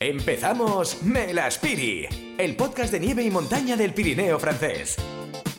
Empezamos Melaspiri, el podcast de nieve y montaña del Pirineo francés.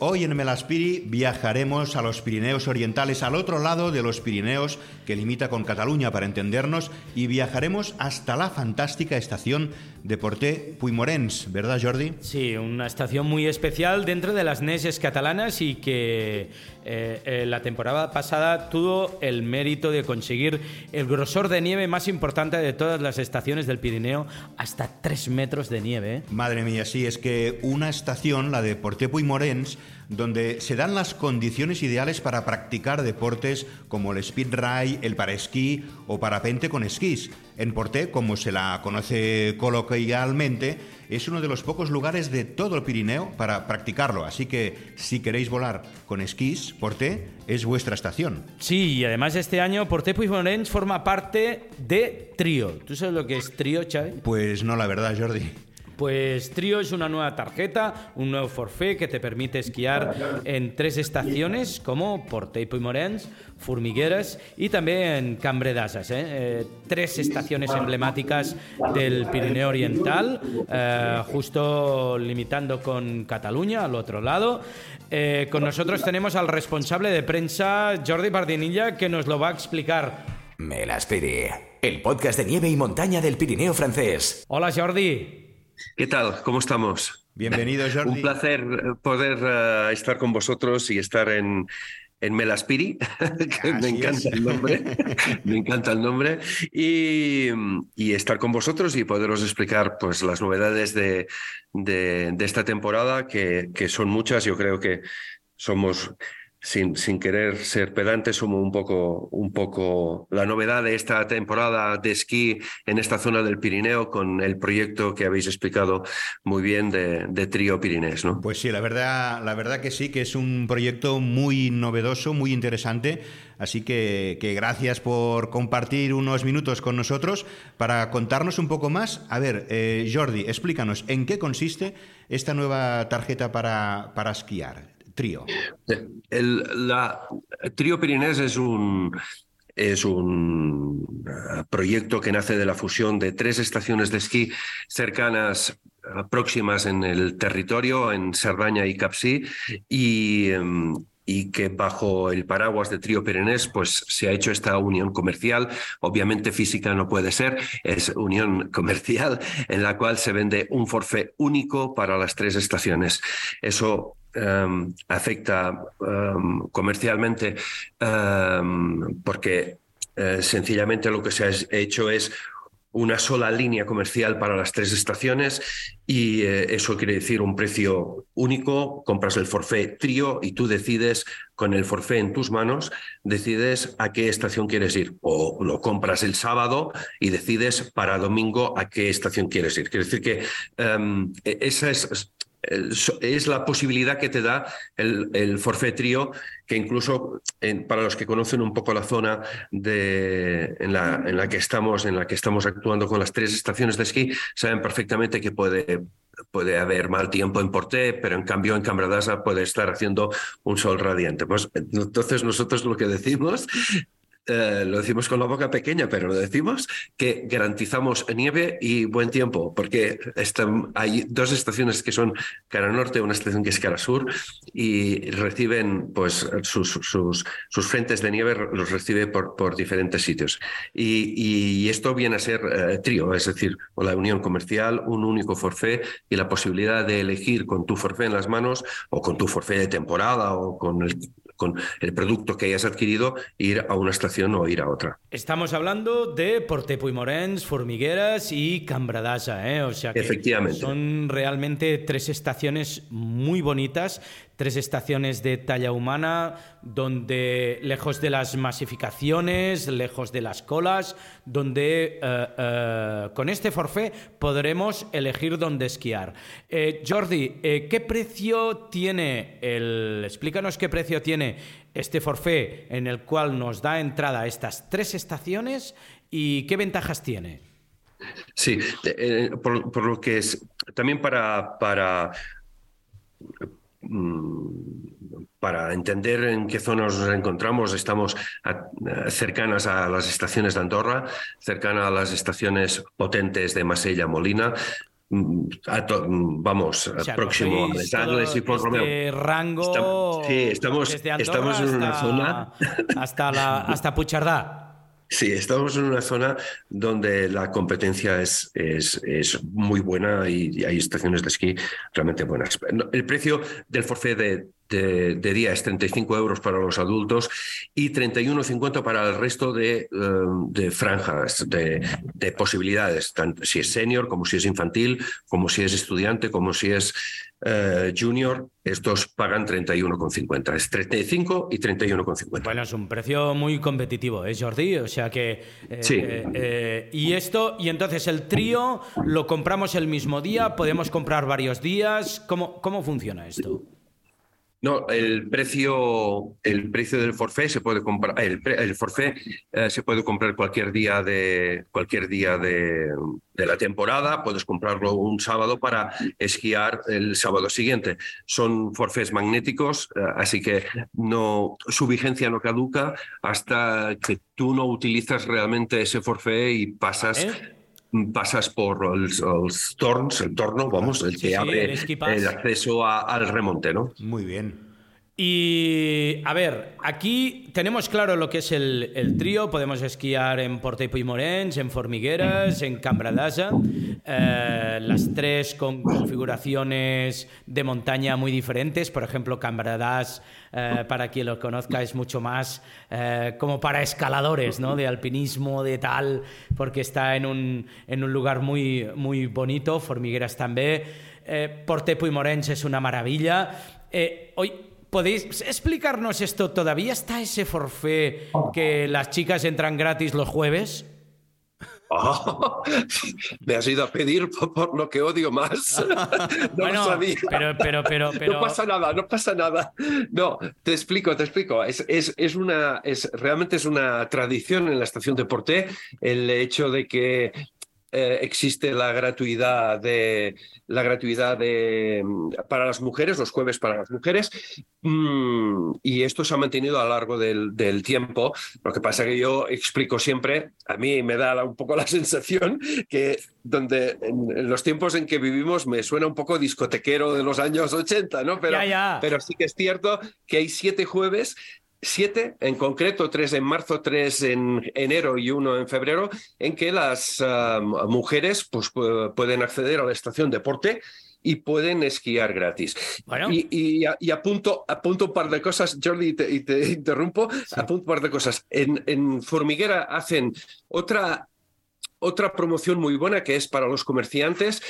Hoy en Melaspiri viajaremos a los Pirineos Orientales, al otro lado de los Pirineos que limita con Cataluña para entendernos, y viajaremos hasta la fantástica estación de Porté Puymorens, ¿verdad Jordi? Sí, una estación muy especial dentro de las Neses catalanas y que eh, eh, la temporada pasada tuvo el mérito de conseguir el grosor de nieve más importante de todas las estaciones del Pirineo, hasta 3 metros de nieve. ¿eh? Madre mía, sí, es que una estación, la de Porté Puymorens, donde se dan las condiciones ideales para practicar deportes como el speed ride, el paraesquí o parapente con esquís. En Porté, como se la conoce coloquialmente, es uno de los pocos lugares de todo el Pirineo para practicarlo. Así que si queréis volar con esquís, Porté es vuestra estación. Sí, y además este año Porté Puigdemont forma parte de Trío. ¿Tú sabes lo que es Trío, Xavi? Pues no, la verdad, Jordi. Pues Trío es una nueva tarjeta, un nuevo forfait que te permite esquiar en tres estaciones como Porte y Morens, Formigueras y también Cambre d'Asas. ¿eh? Eh, tres estaciones emblemáticas del Pirineo Oriental, eh, justo limitando con Cataluña al otro lado. con nosotros tenemos al responsable de prensa, Jordi Pardinilla, que nos lo va a explicar. Me las el podcast de nieve y montaña del Pirineo francés. Hola Jordi. ¿Qué tal? ¿Cómo estamos? Bienvenido, Jordi. Un placer eh, poder uh, estar con vosotros y estar en, en Melaspiri, que me encanta el nombre, me encanta el nombre, y, y, estar con vosotros y poderos explicar pues, las novedades de, de, de esta temporada, que, que, son muchas. Yo creo que somos sin, sin, querer ser pedante, somos un poco, un poco la novedad de esta temporada de esquí en esta zona del Pirineo con el proyecto que habéis explicado muy bien de, de Trío Pirinés. ¿no? Pues sí, la verdad, la verdad que sí, que es un proyecto muy novedoso, muy interesante. Así que, que gracias por compartir unos minutos con nosotros para contarnos un poco más. A ver, eh, Jordi, explícanos, ¿en qué consiste esta nueva tarjeta para, para esquiar? Trío? El, la, Trío Pirinés es un, es un uh, proyecto que nace de la fusión de tres estaciones de esquí cercanas uh, próximas en el territorio, en Cerdaña y Capsí, y, um, y que bajo el paraguas de Trío Pirinés pues se ha hecho esta unión comercial, obviamente física no puede ser, es unión comercial en la cual se vende un forfait único para las tres estaciones. Eso um, afecta um, comercialmente um, porque uh, sencillamente lo que se ha hecho es una sola línea comercial para las tres estaciones y eh, eso quiere decir un precio único, compras el forfait trío y tú decides con el forfait en tus manos, decides a qué estación quieres ir o lo compras el sábado y decides para domingo a qué estación quieres ir. Quiere decir que um, esa es es la posibilidad que te da el, el forfetrio, que incluso para los que conocen un poco la zona de, en, la, en, la que estamos, en la que estamos actuando con las tres estaciones de esquí, saben perfectamente que puede, puede haber mal tiempo en Porté, pero en cambio en Cambradasa puede estar haciendo un sol radiante. Pues entonces nosotros lo que decimos eh, lo decimos con la boca pequeña, pero lo decimos que garantizamos nieve y buen tiempo, porque están, hay dos estaciones que son cara norte, una estación que es cara sur, y reciben pues sus, sus, sus frentes de nieve, los recibe por, por diferentes sitios. Y, y, esto viene a ser eh, trío, es decir, la unión comercial, un único forfait y la posibilidad de elegir con tu forfait en las manos o con tu forfait de temporada o con el con el producto que hayas adquirido, ir a una estación o ir a otra. Estamos hablando de Portepo y Morens, Formigueras y Cambradasa, ¿eh? O sea que Efectivamente. son realmente tres estaciones muy bonitas, tres estaciones de talla humana, donde lejos de las masificaciones, lejos de las colas, donde eh, eh, con este forfait podremos elegir dónde esquiar. Eh, Jordi, ¿qué precio tiene el... Explícanos qué precio tiene este forfait en el cual nos da entrada a estas tres estaciones y qué ventajas tiene. Sí, por, por, lo que es también para, para para entender en qué zonas nos encontramos, estamos cercanas a las estaciones de Andorra, cercanas a las estaciones potentes de Masella Molina, mm, vamos, próximo a y por este rango. sí, estamos, estamos en una zona. Hasta, la, hasta Puchardá. Sí, estamos en una zona donde la competencia es, es, es, muy buena y hay estaciones de esquí realmente buenas. El precio del forfait de, de, día es 35 euros para los adultos y 31,50 para el resto de, eh, de franjas, de, posibilidades, tanto si es senior, como si es infantil, como si es estudiante, como si es eh, junior, estos pagan 31,50. Es 35 y 31,50. Bueno, es un precio muy competitivo, ¿eh, Jordi? O sea que... Eh, sí. Eh, y esto, y entonces el trío lo compramos el mismo día, podemos comprar varios días. ¿Cómo, cómo funciona esto? No, el precio, el precio del forfait se puede comprar, el, el eh, se puede comprar cualquier día de cualquier día de, la temporada. Puedes comprarlo un sábado para esquiar el sábado siguiente. Son forfaits magnéticos, eh, así que no su vigencia no caduca hasta que tú no utilizas realmente ese forfait y pasas pasas por los, torns, el torno, vamos, el que abre el, acceso al remonte, ¿no? Muy bien. Y a ver, aquí tenemos claro lo que es el, trío. Podemos esquiar en Porte y Morens, en Formigueras, en Cambradasa. Eh, las tres con configuraciones de montaña muy diferentes. Por ejemplo, Cambradas, eh, para quien lo conozca, es mucho más eh, como para escaladores, ¿no? De alpinismo, de tal, porque está en un, en un lugar muy, muy bonito. Formigueras también. Porte y Morens es una maravilla. hoy ¿Podéis explicarnos esto? ¿Todavía está ese forfait que las chicas entran gratis los jueves? me has ido a pedir por, lo que odio más. no sabía. Pero, pero, pero, pero, No pasa nada, no pasa nada. No, te explico, te explico. Es, es, es una, es, realmente es una tradición en la estación de Porté el hecho de que eh, existe la gratuidad de la gratuidad de mm, para las mujeres, los jueves para las mujeres, mm, y esto se ha mantenido a lo largo del, del, tiempo. Lo que pasa que yo explico siempre, a mí me da un poco la sensación que donde en, los tiempos en que vivimos me suena un poco discotequero de los años 80, ¿no? Pero, pero sí que es cierto que hay siete jueves siete, en concreto tres en marzo, tres en enero y uno en febrero, en que las mujeres pues, pueden acceder a la estación deporte y pueden esquiar gratis. Y, y, apunto, apunto, un par de cosas, Jordi, y te, interrumpo, apunto un par de cosas. En, en Formiguera hacen otra otra promoción muy buena que es para los comerciantes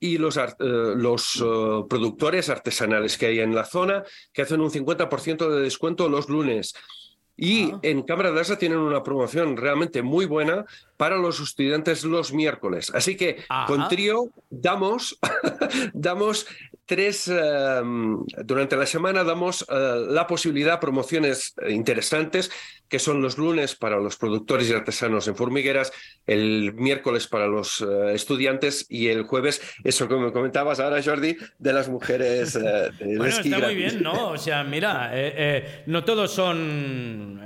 y los, eh, los eh, productores artesanales que hay en la zona, que hacen un 50% de descuento los lunes. Y ah. en Cámara de Asa tienen una promoción realmente muy buena para los estudiantes los miércoles. Así que con Trío damos, damos tres, em, durante la semana damos eh, la posibilidad, promociones interesantes, que son los lunes para los productores y artesanos en formigueras, el miércoles para los eh, estudiantes y el jueves, eso que me comentabas ahora, Jordi, de las mujeres eh, bueno, está muy bien, ¿no? O sea, mira, no todos son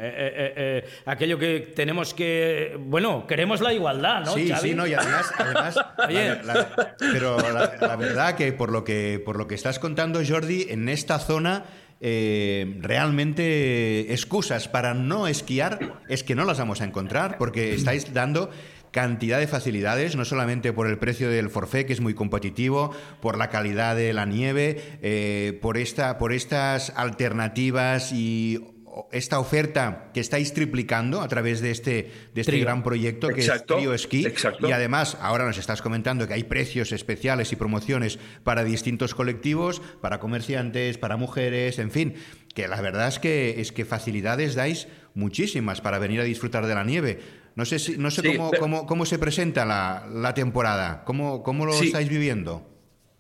aquello que tenemos que, bueno, queremos la igualdad, ¿no? Sí, sí, no, y además, pero la, verdad que por lo que por lo que estás contando, Jordi, en esta zona eh, realmente excusas para no esquiar es que no las vamos a encontrar porque estáis dando cantidad de facilidades, no solamente por el precio del forfait, que es muy competitivo, por la calidad de la nieve, eh, por, esta, por estas alternativas y esta oferta que estáis triplicando a través de este, de este gran proyecto que es Trio Ski. Y además, ahora nos estás comentando que hay precios especiales y promociones para distintos colectivos, para comerciantes, para mujeres, en fin, que la verdad es que, es que facilidades dais muchísimas para venir a disfrutar de la nieve. No sé, si, no sé cómo, cómo, cómo, se presenta la, la temporada, cómo, cómo lo estáis viviendo.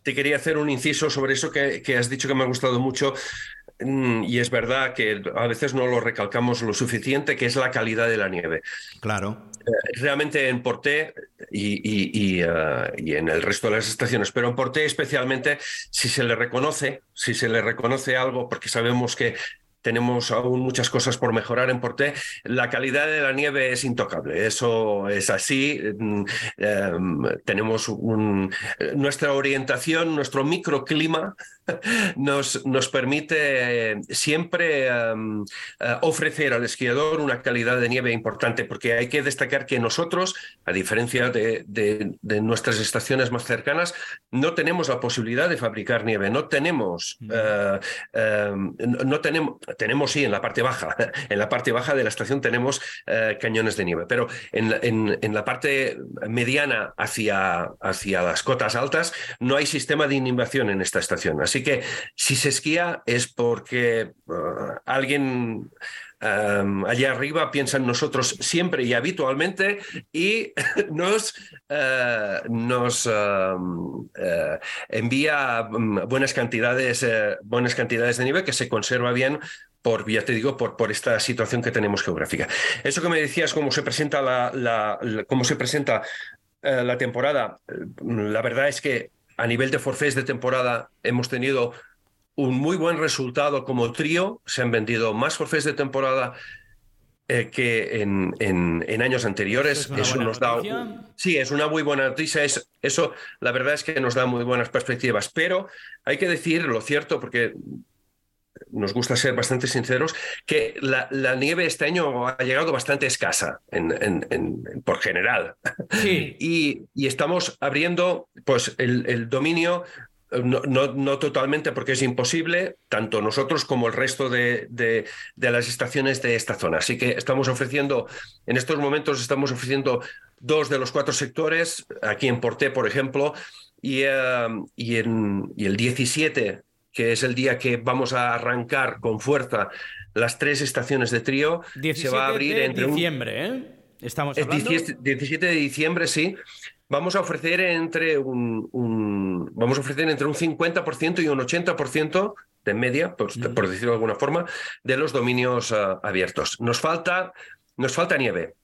Te quería hacer un inciso sobre eso que, que, has dicho que me ha gustado mucho. Mm, y es verdad que a veces no lo recalcamos lo suficiente, que es la calidad de la nieve. Claro. Eh, realmente en Porté y, y, en el resto de las estaciones. Pero en Porté especialmente, si se le reconoce, si se le reconoce algo, porque sabemos que tenemos aún muchas cosas por mejorar en Porté. La calidad de la nieve es intocable, eso es así. Mm, em, tenemos nuestra orientación, nuestro microclima nos, nos permite siempre em, eh, ofrecer al esquiador una calidad de nieve importante, porque hay que destacar que nosotros, a diferencia de, de, nuestras estaciones más cercanas, no tenemos la posibilidad de fabricar nieve, no tenemos, mm. eh, em, no tenemos, tenemos sí en la parte baja, en la parte baja de la estación tenemos eh, cañones de nieve, pero en, en, en, la parte mediana hacia, hacia las cotas altas no hay sistema de inhibición en esta estación. Así que si se esquía es porque uh, alguien um, allá arriba piensa en nosotros siempre y habitualmente y nos, uh, nos um, uh, envía um, buenas cantidades, buenas cantidades de nieve que se conserva bien por, ya te digo, por, por esta situación que tenemos geográfica. Eso que me decías, cómo se presenta la, cómo se presenta la temporada, la verdad es que a nivel de forfés de temporada hemos tenido un muy buen resultado como trío. Se han vendido más forfés de temporada eh, que en, en, años anteriores. Eso, nos da. Sí, es una muy buena noticia. Es, eso, la verdad es que nos da muy buenas perspectivas. Pero hay que decir lo cierto, porque nos gusta ser bastante sinceros, que la, nieve este año ha llegado bastante escasa en, por general. Sí. y, y, estamos abriendo pues, el, el dominio no, no, totalmente porque es imposible, tanto nosotros como el resto de, de, las estaciones de esta zona. Así que estamos ofreciendo, en estos momentos estamos ofreciendo dos de los cuatro sectores, aquí en Porté, por ejemplo, y, eh, y, en, y el 17 que es el día que vamos a arrancar con fuerza las tres estaciones de trío, se va a abrir de entre diciembre, ¿eh? Estamos hablando. 17 de diciembre, sí. Vamos a ofrecer entre un, vamos a ofrecer entre un 50% y un 80% de media, por, por, decirlo de alguna forma, de los dominios ah, abiertos. Nos falta, nos falta nieve.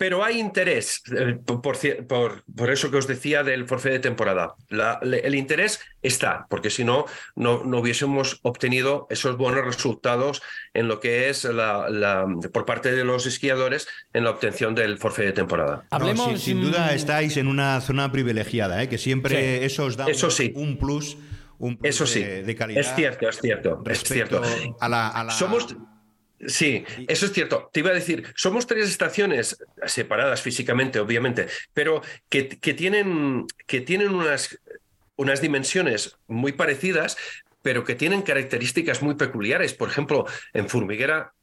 Pero hay interés, eh, por, eso que os decía del forfait de temporada. el interés está, porque si no, no, hubiésemos obtenido esos buenos resultados en lo que es la, por parte de los esquiadores en la obtención del forfait de temporada. sin, duda estáis en una zona privilegiada, ¿eh? que siempre eso os da un, plus. Un eso sí, de, calidad. Es cierto, es cierto. Es cierto. A la, Somos Sí, eso es cierto. Te iba a decir, somos tres estaciones separadas físicamente, obviamente, pero que, tienen, que tienen unas, unas dimensiones muy parecidas, pero que tienen características muy peculiares. Por ejemplo, en Formiguera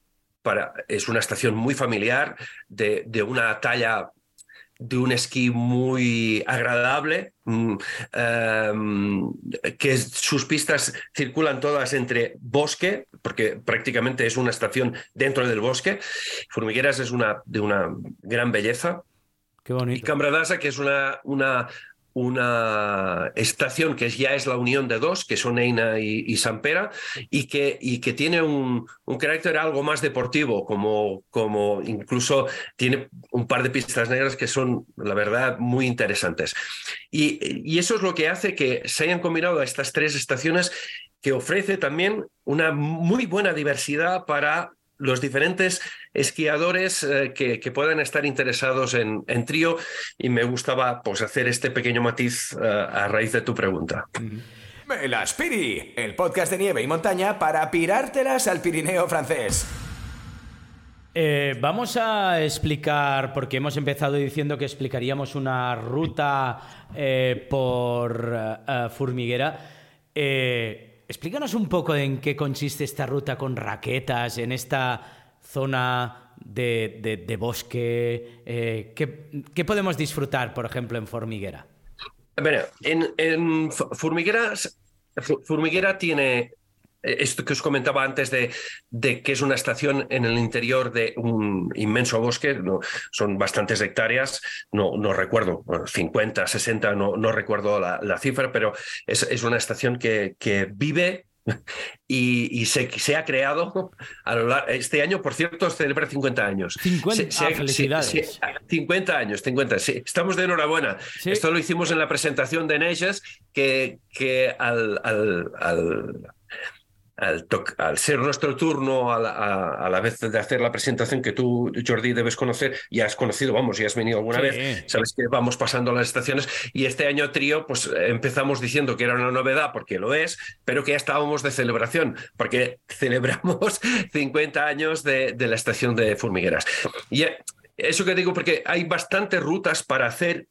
para, es una estación muy familiar, de, de una talla de un esquí muy agradable, mm, em, que sus pistas circulan todas entre bosque, porque prácticamente es una estación dentro del bosque. Formigueras es una, de una gran belleza. Qué bonito. Y Cambradasa, que es una, una una estación que ya es la unión de dos, que son Eina y, Sampera, y que, y que tiene un, carácter algo más deportivo, como, como incluso tiene un par de pistas negras que son, la verdad, muy interesantes. Y, y eso es lo que hace que se hayan combinado estas tres estaciones que ofrece también una muy buena diversidad para los diferentes esquiadores eh, que, que, puedan estar interesados en, en, trío y me gustaba pues, hacer este pequeño matiz uh, a raíz de tu pregunta. La Spiri, el podcast de nieve y montaña para pirártelas al Pirineo francés. Eh, vamos a explicar, porque hemos empezado diciendo que explicaríamos una ruta eh, por uh, Formiguera. Explícanos un poco en qué consiste esta ruta con raquetas en esta zona de, bosque. Eh, ¿qué, podemos disfrutar, por ejemplo, en Formiguera? Bueno, en, en Formiguera tiene eh, esto que os comentaba antes de, de, que es una estación en el interior de un inmenso bosque, no, son bastantes hectáreas, no, no recuerdo, 50, 60, no, no recuerdo la, cifra, pero es, es, una estación que, que vive y, se, se, ha creado a lo largo, este año, por cierto, celebra 50 años. 50, se, ah, felicidades. 50 años, 50, sí. Estamos de enhorabuena. Esto lo hicimos en la presentación de Neges, que, que al, al, al al, al, ser nuestro turno a la, vez de hacer la presentación que tú, Jordi, debes conocer, ya has conocido, vamos, ya has venido alguna vez, sabes que vamos pasando las estaciones y este año trío, pues empezamos diciendo que era una novedad, porque lo es, pero que ya estábamos de celebración, porque celebramos 50 años de, de la estación de Formigueras. Y eso que digo, porque hay bastantes rutas para hacer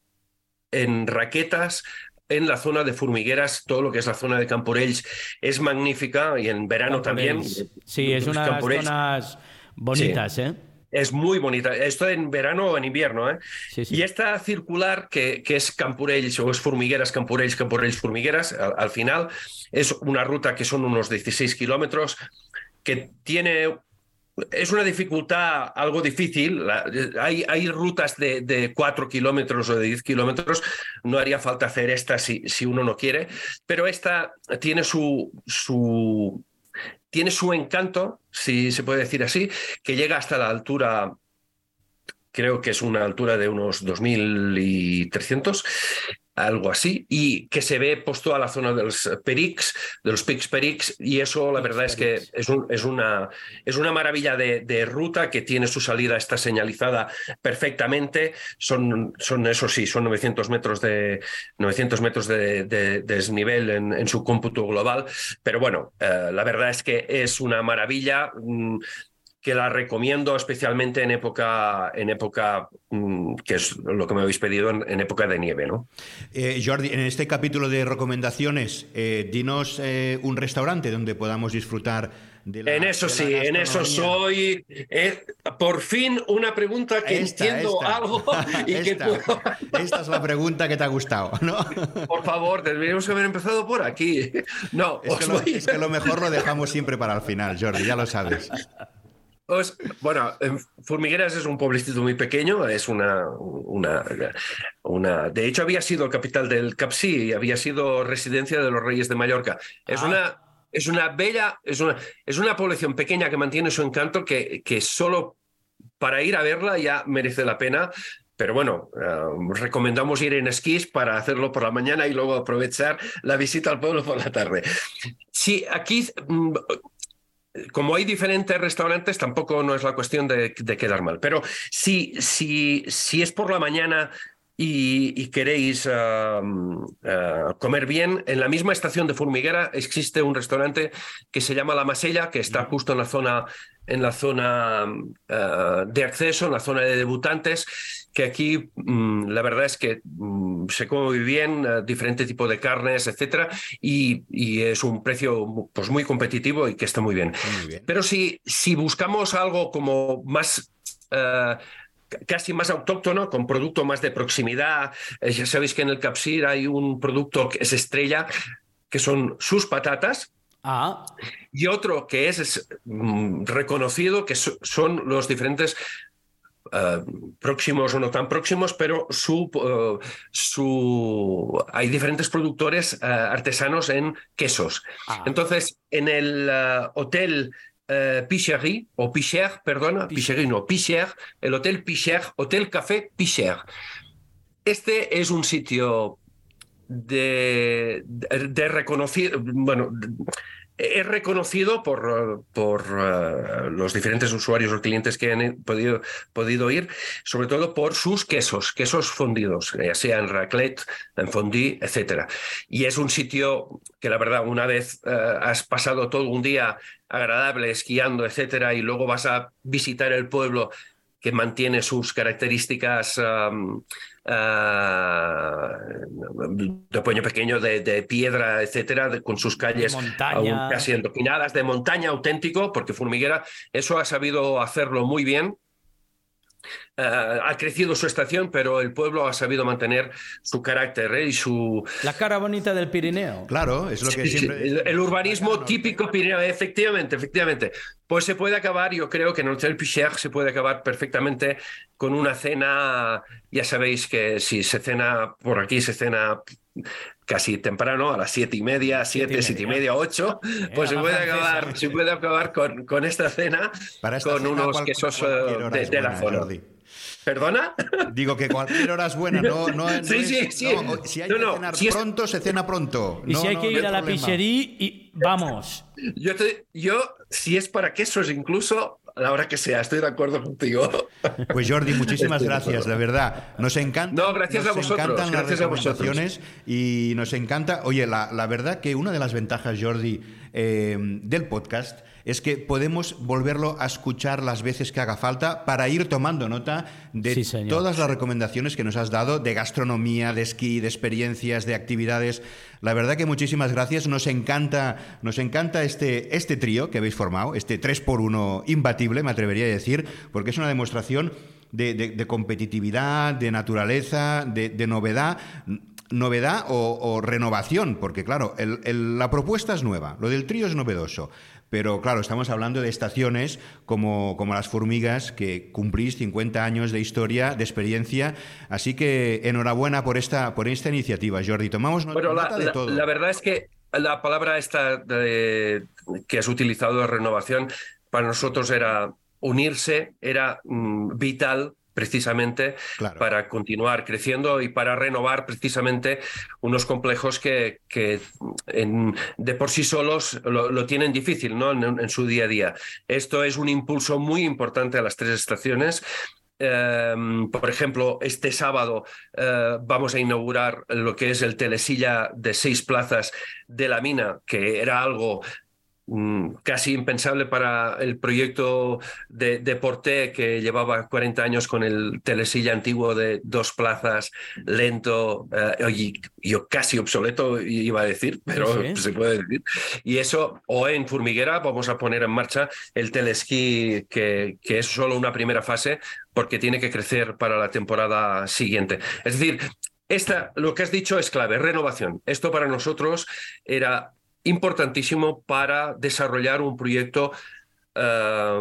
en raquetas en la zona de Formigueras, todo lo que es la zona de Camporells es magnífica y en verano también. Sí, es una de las zonas bonitas, ¿eh? Es muy bonita. Esto en verano o en invierno. ¿eh? Y esta circular, que, que, es Campurells o es Formigueras, Campurells, Campurells, Formigueras, al, final es una ruta que son unos 16 kilómetros, que tiene es una dificultad algo difícil. Hay, hay rutas de, de 4 kilómetros o de 10 kilómetros. No haría falta hacer esta si, si uno no quiere. Pero esta tiene su, su, tiene su encanto, si se puede decir así, que llega hasta la altura creo que es una altura de unos 2.300 algo así, y que se ve pues toda la zona de los Perix, de los Pix Perix, y eso la verdad es que es, es, una, es una maravilla de, ruta que tiene su salida, está señalizada perfectamente, son, son eso sí, son 900 metros de, 900 metros de, desnivel en, su cómputo global, pero bueno, eh, la verdad es que es una maravilla. Mm, que la recomiendo especialmente en época, en época mm, que es lo que me habéis pedido, en, época de nieve. ¿no? Eh, Jordi, en este capítulo de recomendaciones, eh, dinos eh, un restaurante donde podamos disfrutar de la, En eso sí, en eso soy. por fin una pregunta que entiendo algo y esta, que puedo... esta es la pregunta que te ha gustado, ¿no? Por favor, deberíamos haber empezado por aquí. No, es que, lo, es que lo mejor lo dejamos siempre para el final, Jordi, ya lo sabes. Pues, bueno, Formigueras es un pueblecito muy pequeño, es una, una, una, De hecho, había sido capital del Capsí y había sido residencia de los Reyes de Mallorca. Es ah. una. Es una bella, es una, es una población pequeña que mantiene su encanto que, que solo para ir a verla ya merece la pena. Pero bueno, eh, recomendamos ir en esquís para hacerlo por la mañana y luego aprovechar la visita al pueblo por la tarde. Sí, aquí mm, como hay diferentes restaurantes, tampoco no es la cuestión de, quedar mal. Pero si, si, si es por la mañana y, queréis comer bien, en la misma estación de Formiguera existe un restaurante que se llama La Masella, que está justo en la zona, en la zona de acceso, en la zona de debutantes que aquí mm, la verdad es que mm, se come muy bien, eh, diferente tipo de carnes, etcétera, y, es un precio pues, muy competitivo y que está muy bien. Pero si, si buscamos algo como más... Eh, casi más autóctono, con producto más de proximidad. Eh, ya sabéis que en el Capsir hay un producto que es estrella, que son sus patatas, Ah. Y otro que es, mm, reconocido, que son los diferentes eh, próximos o no tan próximos, pero su, eh, su... hay diferentes productores eh, artesanos en quesos. Ah. Entonces, en el hotel Picherie, o Picher, perdona, Picherie no, Picher, el Hotel Picher, Hotel Café Picher. Este es un sitio de, de, de reconocido, bueno, es reconocido por, por uh, los diferentes usuarios o clientes que han podido, podido ir, sobre todo por sus quesos, quesos fundidos, ya sea en raclette, en fondue, etc. Y es un sitio que la verdad, una vez uh, has pasado todo un día agradable esquiando, etc., y luego vas a visitar el pueblo que mantiene sus características uh, de puño pequeño, de, piedra, etcétera, con sus calles casi endocinadas, de montaña auténtico, porque Formiguera eso ha sabido hacerlo muy bien eh, ha crecido su estación, pero el pueblo ha sabido mantener su carácter ¿eh? y su... La cara bonita del Pirineo. Claro, es lo que siempre... El, urbanismo típico Pirineo, efectivamente, efectivamente. Pues se puede acabar, yo creo que en el Hotel Picher se puede acabar perfectamente con una cena, ya sabéis que si se cena por aquí, se cena casi temprano, a las siete y media, siete, siete y media, ocho, pues se puede, acabar, se puede acabar con, con esta cena con unos quesos de, de la zona. ¿Perdona? Digo que cualquier hora es buena, no, no, sí, sí, sí. si hay que cenar pronto, se cena pronto. Y si hay que ir a la pizzería, y vamos. Yo, yo, si es para quesos incluso, a la hora que sea, estoy de acuerdo contigo. Pues Jordi, muchísimas gracias, de verdad. Nos encanta. No, gracias a vosotros. Encantan gracias las recomendaciones y nos encanta. Oye, la, la, verdad que una de las ventajas, Jordi, eh, del podcast es que podemos volverlo a escuchar las veces que haga falta para ir tomando nota de todas las recomendaciones que nos has dado de gastronomía, de esquí, de experiencias, de actividades. La verdad que muchísimas gracias. Nos encanta, nos encanta este, este trío que habéis formado, este 3x1 imbatible, me atrevería a decir, porque es una demostración de, competitividad, de naturaleza, de, novedad novedad o, renovación, porque claro, la propuesta es nueva, lo del trío es novedoso, pero claro, estamos hablando de estaciones como, como las formigas, que cumplís 50 años de historia, de experiencia. Así que enhorabuena por esta, por esta iniciativa, Jordi. Tomamos nota, la, de todo. La, verdad es que la palabra esta que has utilizado de renovación para nosotros era unirse, era mm, vital precisamente para continuar creciendo y para renovar precisamente unos complejos que, que de por sí solos lo, tienen difícil ¿no? En, su día a día. Esto es un impulso muy importante a las tres estaciones. Em, por ejemplo, este sábado eh, vamos a inaugurar lo que es el telesilla de seis plazas de la mina, que era algo casi impensable para el proyecto de, Porté que llevaba 40 años con el telesilla antiguo de dos plazas, lento eh, y, casi obsoleto, iba a decir, pero se puede decir. Y eso, o en Formiguera, vamos a poner en marcha el telesquí, que, que es solo una primera fase, porque tiene que crecer para la temporada siguiente. Es decir, esta, lo que has dicho es clave, renovación. Esto para nosotros era importantísimo para desarrollar un proyecto eh,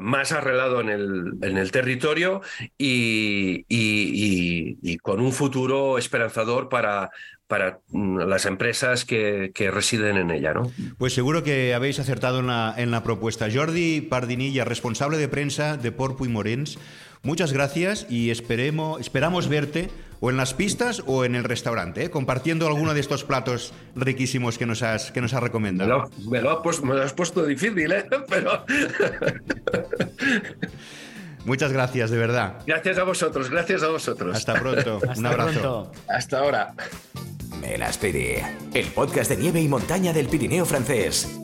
más arreglado en el, en el territorio y, y, con un futuro esperanzador para, para mm, las empresas que, que, residen en ella. ¿no? Pues seguro que habéis acertado en la, en la propuesta. Jordi Pardinilla, responsable de prensa de Porpo y Morens, muchas gracias y esperemos, esperamos verte o en las pistas o en el restaurante, ¿eh? compartiendo alguno de estos platos riquísimos que nos has, que nos has recomendado. Me lo, has, puesto, difícil, ¿eh? pero... Muchas gracias, de verdad. Gracias a vosotros, gracias a vosotros. Hasta pronto. Un abrazo. Hasta ahora. Melaspiri, el podcast de nieve y montaña del Pirineo francés.